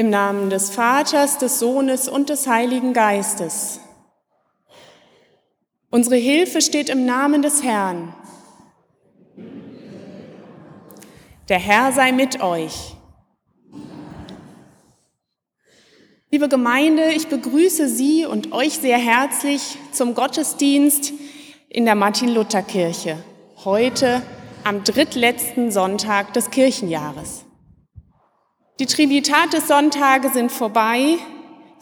Im Namen des Vaters, des Sohnes und des Heiligen Geistes. Unsere Hilfe steht im Namen des Herrn. Der Herr sei mit euch. Liebe Gemeinde, ich begrüße Sie und euch sehr herzlich zum Gottesdienst in der Martin-Luther-Kirche, heute am drittletzten Sonntag des Kirchenjahres. Die Trinitatis-Sonntage sind vorbei.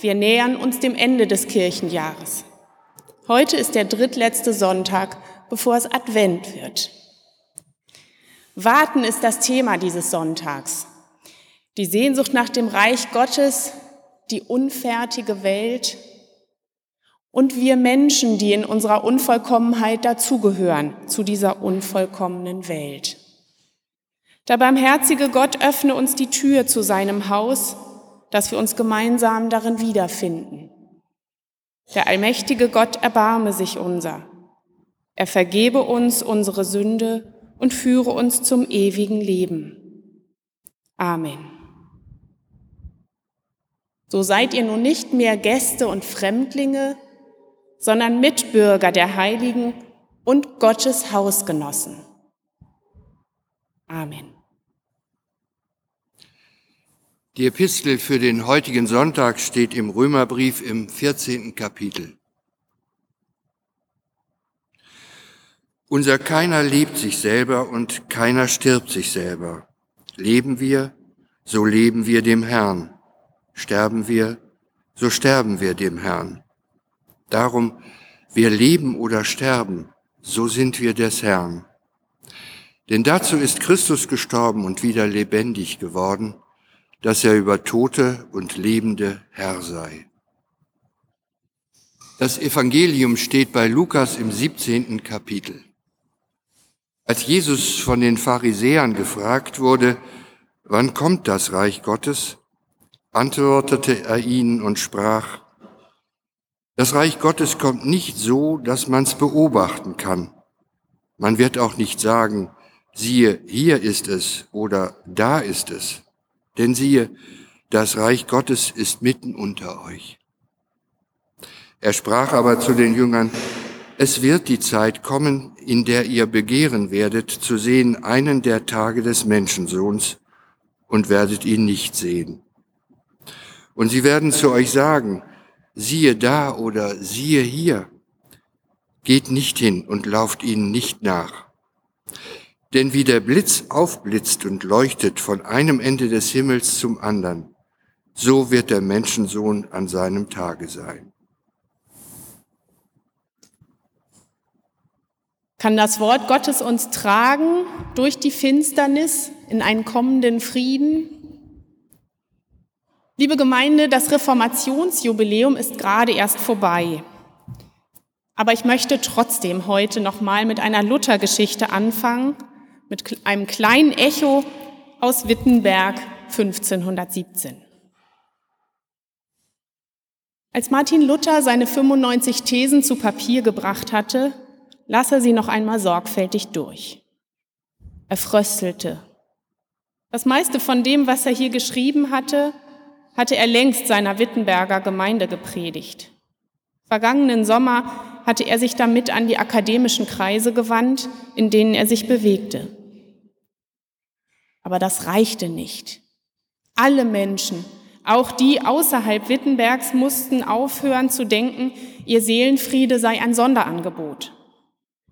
Wir nähern uns dem Ende des Kirchenjahres. Heute ist der drittletzte Sonntag, bevor es Advent wird. Warten ist das Thema dieses Sonntags. Die Sehnsucht nach dem Reich Gottes, die unfertige Welt und wir Menschen, die in unserer Unvollkommenheit dazugehören zu dieser unvollkommenen Welt. Der barmherzige Gott öffne uns die Tür zu seinem Haus, dass wir uns gemeinsam darin wiederfinden. Der allmächtige Gott erbarme sich unser. Er vergebe uns unsere Sünde und führe uns zum ewigen Leben. Amen. So seid ihr nun nicht mehr Gäste und Fremdlinge, sondern Mitbürger der Heiligen und Gottes Hausgenossen. Amen. Die Epistel für den heutigen Sonntag steht im Römerbrief im 14. Kapitel. Unser keiner lebt sich selber und keiner stirbt sich selber. Leben wir, so leben wir dem Herrn. Sterben wir, so sterben wir dem Herrn. Darum, wir leben oder sterben, so sind wir des Herrn. Denn dazu ist Christus gestorben und wieder lebendig geworden, dass er über Tote und Lebende Herr sei. Das Evangelium steht bei Lukas im 17. Kapitel. Als Jesus von den Pharisäern gefragt wurde, wann kommt das Reich Gottes, antwortete er ihnen und sprach, das Reich Gottes kommt nicht so, dass man's beobachten kann. Man wird auch nicht sagen, siehe, hier ist es oder da ist es. Denn siehe, das Reich Gottes ist mitten unter euch. Er sprach aber zu den Jüngern, es wird die Zeit kommen, in der ihr begehren werdet, zu sehen einen der Tage des Menschensohns und werdet ihn nicht sehen. Und sie werden zu euch sagen, siehe da oder siehe hier. Geht nicht hin und lauft ihnen nicht nach. Denn wie der Blitz aufblitzt und leuchtet von einem Ende des Himmels zum anderen, so wird der Menschensohn an seinem Tage sein. Kann das Wort Gottes uns tragen durch die Finsternis in einen kommenden Frieden? Liebe Gemeinde, das Reformationsjubiläum ist gerade erst vorbei. Aber ich möchte trotzdem heute nochmal mit einer Luthergeschichte anfangen, mit einem kleinen Echo aus Wittenberg 1517. Als Martin Luther seine 95 Thesen zu Papier gebracht hatte, las er sie noch einmal sorgfältig durch. Er fröstelte. Das meiste von dem, was er hier geschrieben hatte, hatte er längst seiner Wittenberger Gemeinde gepredigt. Vergangenen Sommer hatte er sich damit an die akademischen Kreise gewandt, in denen er sich bewegte. Aber das reichte nicht. Alle Menschen, auch die außerhalb Wittenbergs, mussten aufhören zu denken, ihr Seelenfriede sei ein Sonderangebot.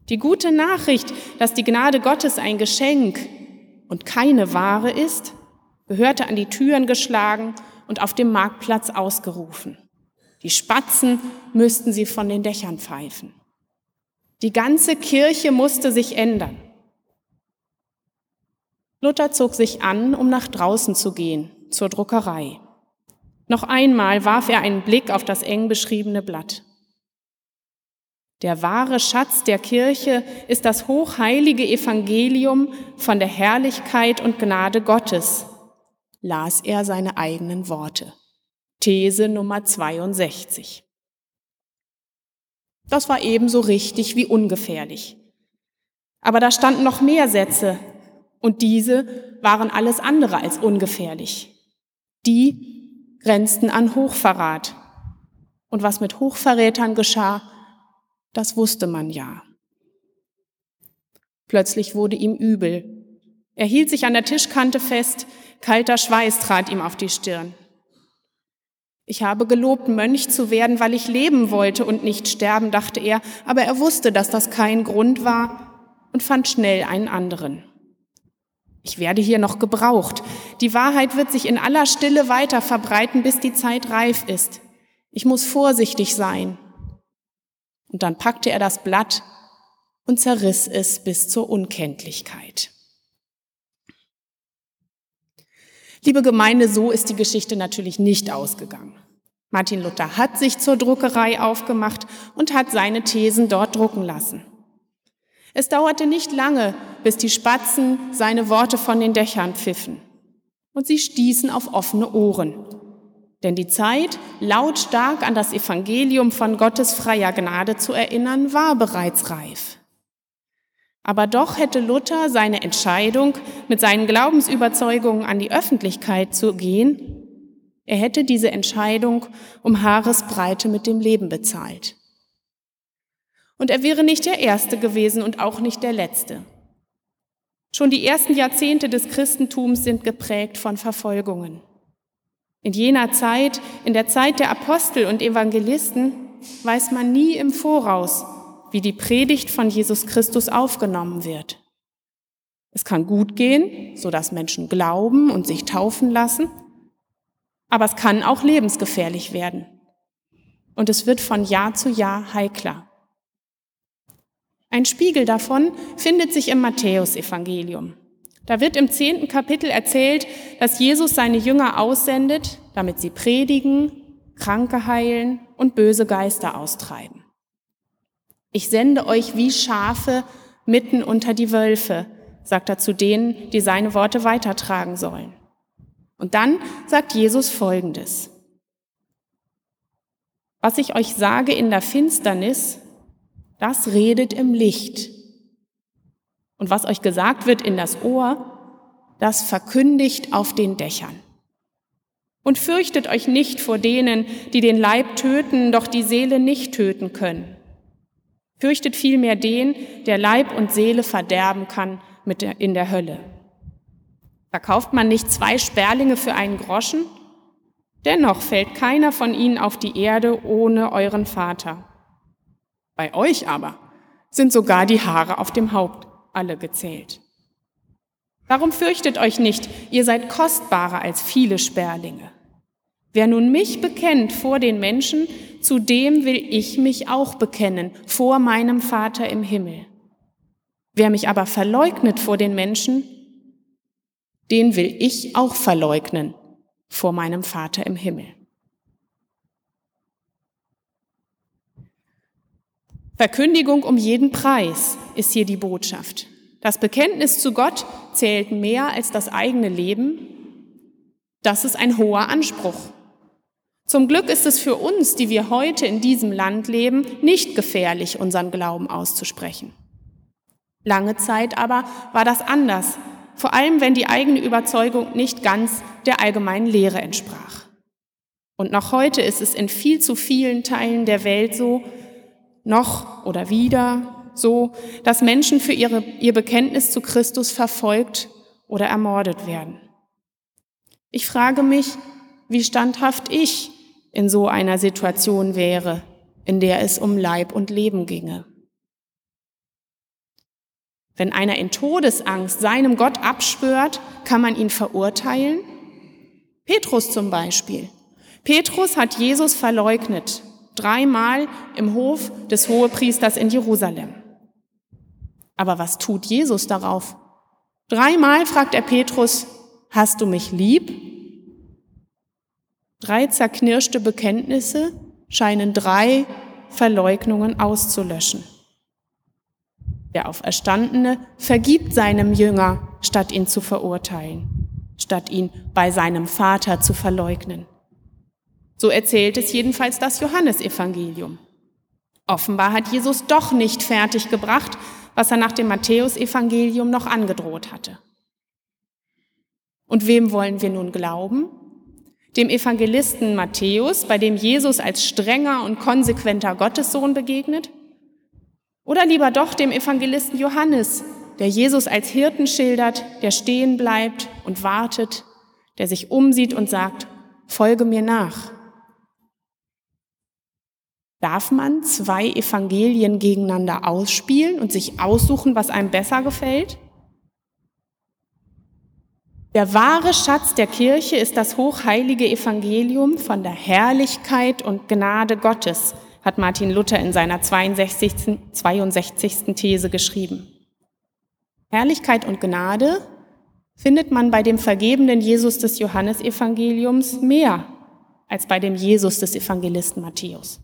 Die gute Nachricht, dass die Gnade Gottes ein Geschenk und keine Ware ist, gehörte an die Türen geschlagen und auf dem Marktplatz ausgerufen. Die Spatzen müssten sie von den Dächern pfeifen. Die ganze Kirche musste sich ändern. Luther zog sich an, um nach draußen zu gehen, zur Druckerei. Noch einmal warf er einen Blick auf das eng beschriebene Blatt. Der wahre Schatz der Kirche ist das hochheilige Evangelium von der Herrlichkeit und Gnade Gottes, las er seine eigenen Worte. These Nummer 62. Das war ebenso richtig wie ungefährlich. Aber da standen noch mehr Sätze, und diese waren alles andere als ungefährlich. Die grenzten an Hochverrat. Und was mit Hochverrätern geschah, das wusste man ja. Plötzlich wurde ihm übel. Er hielt sich an der Tischkante fest, kalter Schweiß trat ihm auf die Stirn. Ich habe gelobt, Mönch zu werden, weil ich leben wollte und nicht sterben, dachte er, aber er wusste, dass das kein Grund war und fand schnell einen anderen. Ich werde hier noch gebraucht. Die Wahrheit wird sich in aller Stille weiter verbreiten, bis die Zeit reif ist. Ich muss vorsichtig sein. Und dann packte er das Blatt und zerriss es bis zur Unkenntlichkeit. Liebe Gemeinde, so ist die Geschichte natürlich nicht ausgegangen. Martin Luther hat sich zur Druckerei aufgemacht und hat seine Thesen dort drucken lassen. Es dauerte nicht lange, bis die Spatzen seine Worte von den Dächern pfiffen. Und sie stießen auf offene Ohren. Denn die Zeit, lautstark an das Evangelium von Gottes freier Gnade zu erinnern, war bereits reif. Aber doch hätte Luther seine Entscheidung, mit seinen Glaubensüberzeugungen an die Öffentlichkeit zu gehen, er hätte diese Entscheidung um Haaresbreite mit dem Leben bezahlt. Und er wäre nicht der Erste gewesen und auch nicht der Letzte. Schon die ersten Jahrzehnte des Christentums sind geprägt von Verfolgungen. In jener Zeit, in der Zeit der Apostel und Evangelisten, weiß man nie im Voraus, wie die Predigt von Jesus Christus aufgenommen wird. Es kann gut gehen, so dass Menschen glauben und sich taufen lassen, aber es kann auch lebensgefährlich werden. Und es wird von Jahr zu Jahr heikler. Ein Spiegel davon findet sich im Matthäusevangelium. Da wird im zehnten Kapitel erzählt, dass Jesus seine Jünger aussendet, damit sie predigen, Kranke heilen und böse Geister austreiben. Ich sende euch wie Schafe mitten unter die Wölfe, sagt er zu denen, die seine Worte weitertragen sollen. Und dann sagt Jesus Folgendes. Was ich euch sage in der Finsternis, das redet im Licht. Und was euch gesagt wird in das Ohr, das verkündigt auf den Dächern. Und fürchtet euch nicht vor denen, die den Leib töten, doch die Seele nicht töten können. Fürchtet vielmehr den, der Leib und Seele verderben kann mit in der Hölle. Verkauft man nicht zwei Sperlinge für einen Groschen? Dennoch fällt keiner von ihnen auf die Erde ohne euren Vater. Bei euch aber sind sogar die Haare auf dem Haupt alle gezählt. Warum fürchtet euch nicht, ihr seid kostbarer als viele Sperlinge. Wer nun mich bekennt vor den Menschen, zu dem will ich mich auch bekennen, vor meinem Vater im Himmel. Wer mich aber verleugnet vor den Menschen, den will ich auch verleugnen vor meinem Vater im Himmel. Verkündigung um jeden Preis ist hier die Botschaft. Das Bekenntnis zu Gott zählt mehr als das eigene Leben. Das ist ein hoher Anspruch. Zum Glück ist es für uns, die wir heute in diesem Land leben, nicht gefährlich, unseren Glauben auszusprechen. Lange Zeit aber war das anders, vor allem wenn die eigene Überzeugung nicht ganz der allgemeinen Lehre entsprach. Und noch heute ist es in viel zu vielen Teilen der Welt so, noch oder wieder so, dass Menschen für ihre, ihr Bekenntnis zu Christus verfolgt oder ermordet werden. Ich frage mich, wie standhaft ich in so einer Situation wäre, in der es um Leib und Leben ginge. Wenn einer in Todesangst seinem Gott abschwört, kann man ihn verurteilen? Petrus zum Beispiel. Petrus hat Jesus verleugnet, dreimal im Hof des Hohepriesters in Jerusalem. Aber was tut Jesus darauf? Dreimal fragt er Petrus, hast du mich lieb? Drei zerknirschte Bekenntnisse scheinen drei Verleugnungen auszulöschen. Der Auferstandene vergibt seinem Jünger, statt ihn zu verurteilen, statt ihn bei seinem Vater zu verleugnen. So erzählt es jedenfalls das Johannesevangelium. Offenbar hat Jesus doch nicht fertiggebracht, was er nach dem Matthäusevangelium noch angedroht hatte. Und wem wollen wir nun glauben? dem Evangelisten Matthäus, bei dem Jesus als strenger und konsequenter Gottessohn begegnet? Oder lieber doch dem Evangelisten Johannes, der Jesus als Hirten schildert, der stehen bleibt und wartet, der sich umsieht und sagt, folge mir nach. Darf man zwei Evangelien gegeneinander ausspielen und sich aussuchen, was einem besser gefällt? Der wahre Schatz der Kirche ist das hochheilige Evangelium von der Herrlichkeit und Gnade Gottes, hat Martin Luther in seiner 62. 62. These geschrieben. Herrlichkeit und Gnade findet man bei dem vergebenen Jesus des Johannesevangeliums mehr als bei dem Jesus des Evangelisten Matthäus,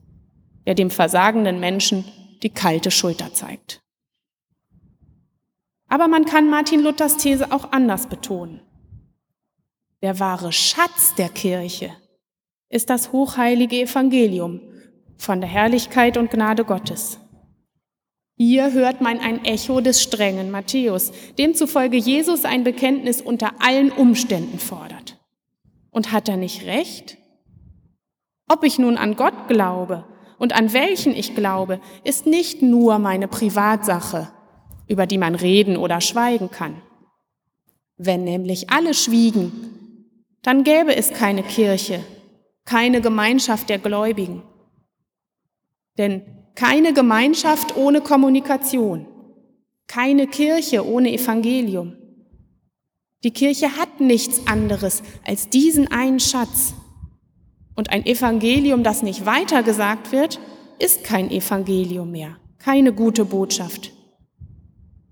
der dem versagenden Menschen die kalte Schulter zeigt. Aber man kann Martin Luthers These auch anders betonen. Der wahre Schatz der Kirche ist das hochheilige Evangelium von der Herrlichkeit und Gnade Gottes. Hier hört man ein Echo des strengen Matthäus, demzufolge Jesus ein Bekenntnis unter allen Umständen fordert. Und hat er nicht recht? Ob ich nun an Gott glaube und an welchen ich glaube, ist nicht nur meine Privatsache, über die man reden oder schweigen kann. Wenn nämlich alle schwiegen, dann gäbe es keine Kirche, keine Gemeinschaft der Gläubigen. Denn keine Gemeinschaft ohne Kommunikation, keine Kirche ohne Evangelium. Die Kirche hat nichts anderes als diesen einen Schatz. Und ein Evangelium, das nicht weitergesagt wird, ist kein Evangelium mehr, keine gute Botschaft.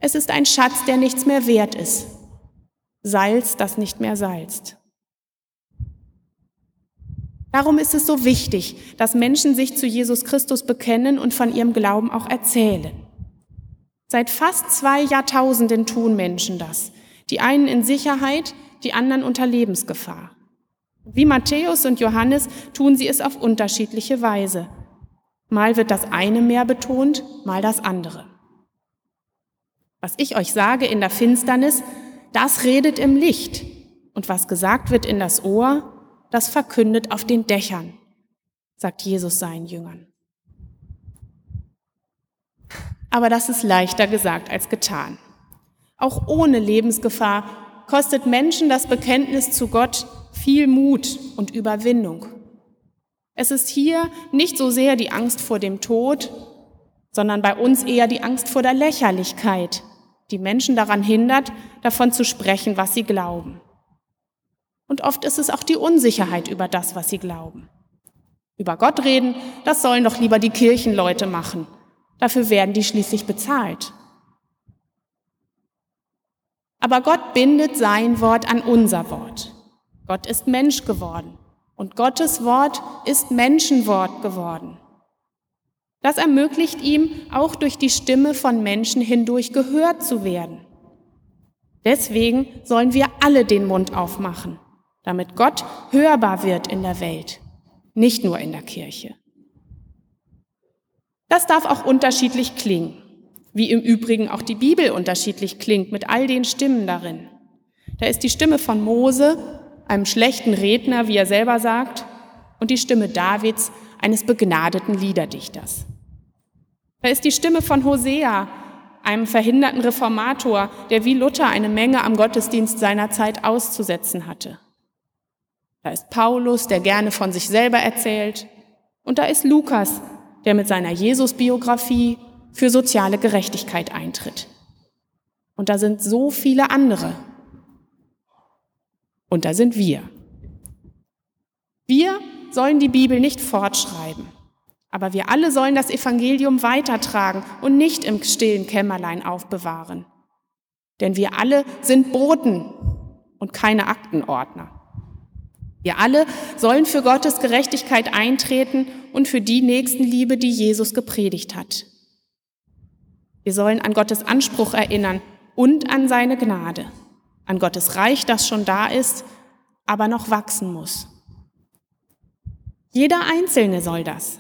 Es ist ein Schatz, der nichts mehr wert ist. Salz, das nicht mehr salzt. Darum ist es so wichtig, dass Menschen sich zu Jesus Christus bekennen und von ihrem Glauben auch erzählen. Seit fast zwei Jahrtausenden tun Menschen das. Die einen in Sicherheit, die anderen unter Lebensgefahr. Wie Matthäus und Johannes tun sie es auf unterschiedliche Weise. Mal wird das eine mehr betont, mal das andere. Was ich euch sage in der Finsternis, das redet im Licht. Und was gesagt wird in das Ohr, das verkündet auf den Dächern, sagt Jesus seinen Jüngern. Aber das ist leichter gesagt als getan. Auch ohne Lebensgefahr kostet Menschen das Bekenntnis zu Gott viel Mut und Überwindung. Es ist hier nicht so sehr die Angst vor dem Tod, sondern bei uns eher die Angst vor der Lächerlichkeit, die Menschen daran hindert, davon zu sprechen, was sie glauben. Und oft ist es auch die Unsicherheit über das, was sie glauben. Über Gott reden, das sollen doch lieber die Kirchenleute machen. Dafür werden die schließlich bezahlt. Aber Gott bindet sein Wort an unser Wort. Gott ist Mensch geworden und Gottes Wort ist Menschenwort geworden. Das ermöglicht ihm, auch durch die Stimme von Menschen hindurch gehört zu werden. Deswegen sollen wir alle den Mund aufmachen damit Gott hörbar wird in der Welt, nicht nur in der Kirche. Das darf auch unterschiedlich klingen, wie im Übrigen auch die Bibel unterschiedlich klingt mit all den Stimmen darin. Da ist die Stimme von Mose, einem schlechten Redner, wie er selber sagt, und die Stimme Davids, eines begnadeten Liederdichters. Da ist die Stimme von Hosea, einem verhinderten Reformator, der wie Luther eine Menge am Gottesdienst seiner Zeit auszusetzen hatte. Da ist Paulus, der gerne von sich selber erzählt. Und da ist Lukas, der mit seiner Jesus-Biografie für soziale Gerechtigkeit eintritt. Und da sind so viele andere. Und da sind wir. Wir sollen die Bibel nicht fortschreiben, aber wir alle sollen das Evangelium weitertragen und nicht im stillen Kämmerlein aufbewahren. Denn wir alle sind Boten und keine Aktenordner. Wir alle sollen für Gottes Gerechtigkeit eintreten und für die Nächstenliebe, die Jesus gepredigt hat. Wir sollen an Gottes Anspruch erinnern und an seine Gnade, an Gottes Reich, das schon da ist, aber noch wachsen muss. Jeder Einzelne soll das.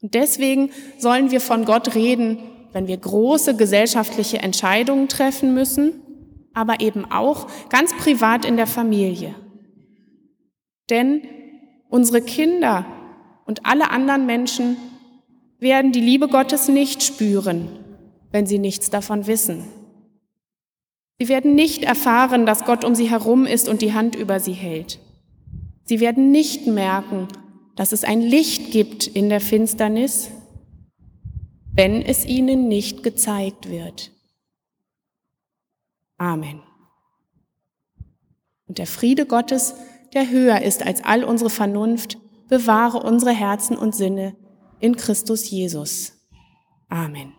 Und deswegen sollen wir von Gott reden, wenn wir große gesellschaftliche Entscheidungen treffen müssen, aber eben auch ganz privat in der Familie. Denn unsere Kinder und alle anderen Menschen werden die Liebe Gottes nicht spüren, wenn sie nichts davon wissen. Sie werden nicht erfahren, dass Gott um sie herum ist und die Hand über sie hält. Sie werden nicht merken, dass es ein Licht gibt in der Finsternis, wenn es ihnen nicht gezeigt wird. Amen. Und der Friede Gottes, der höher ist als all unsere Vernunft, bewahre unsere Herzen und Sinne in Christus Jesus. Amen.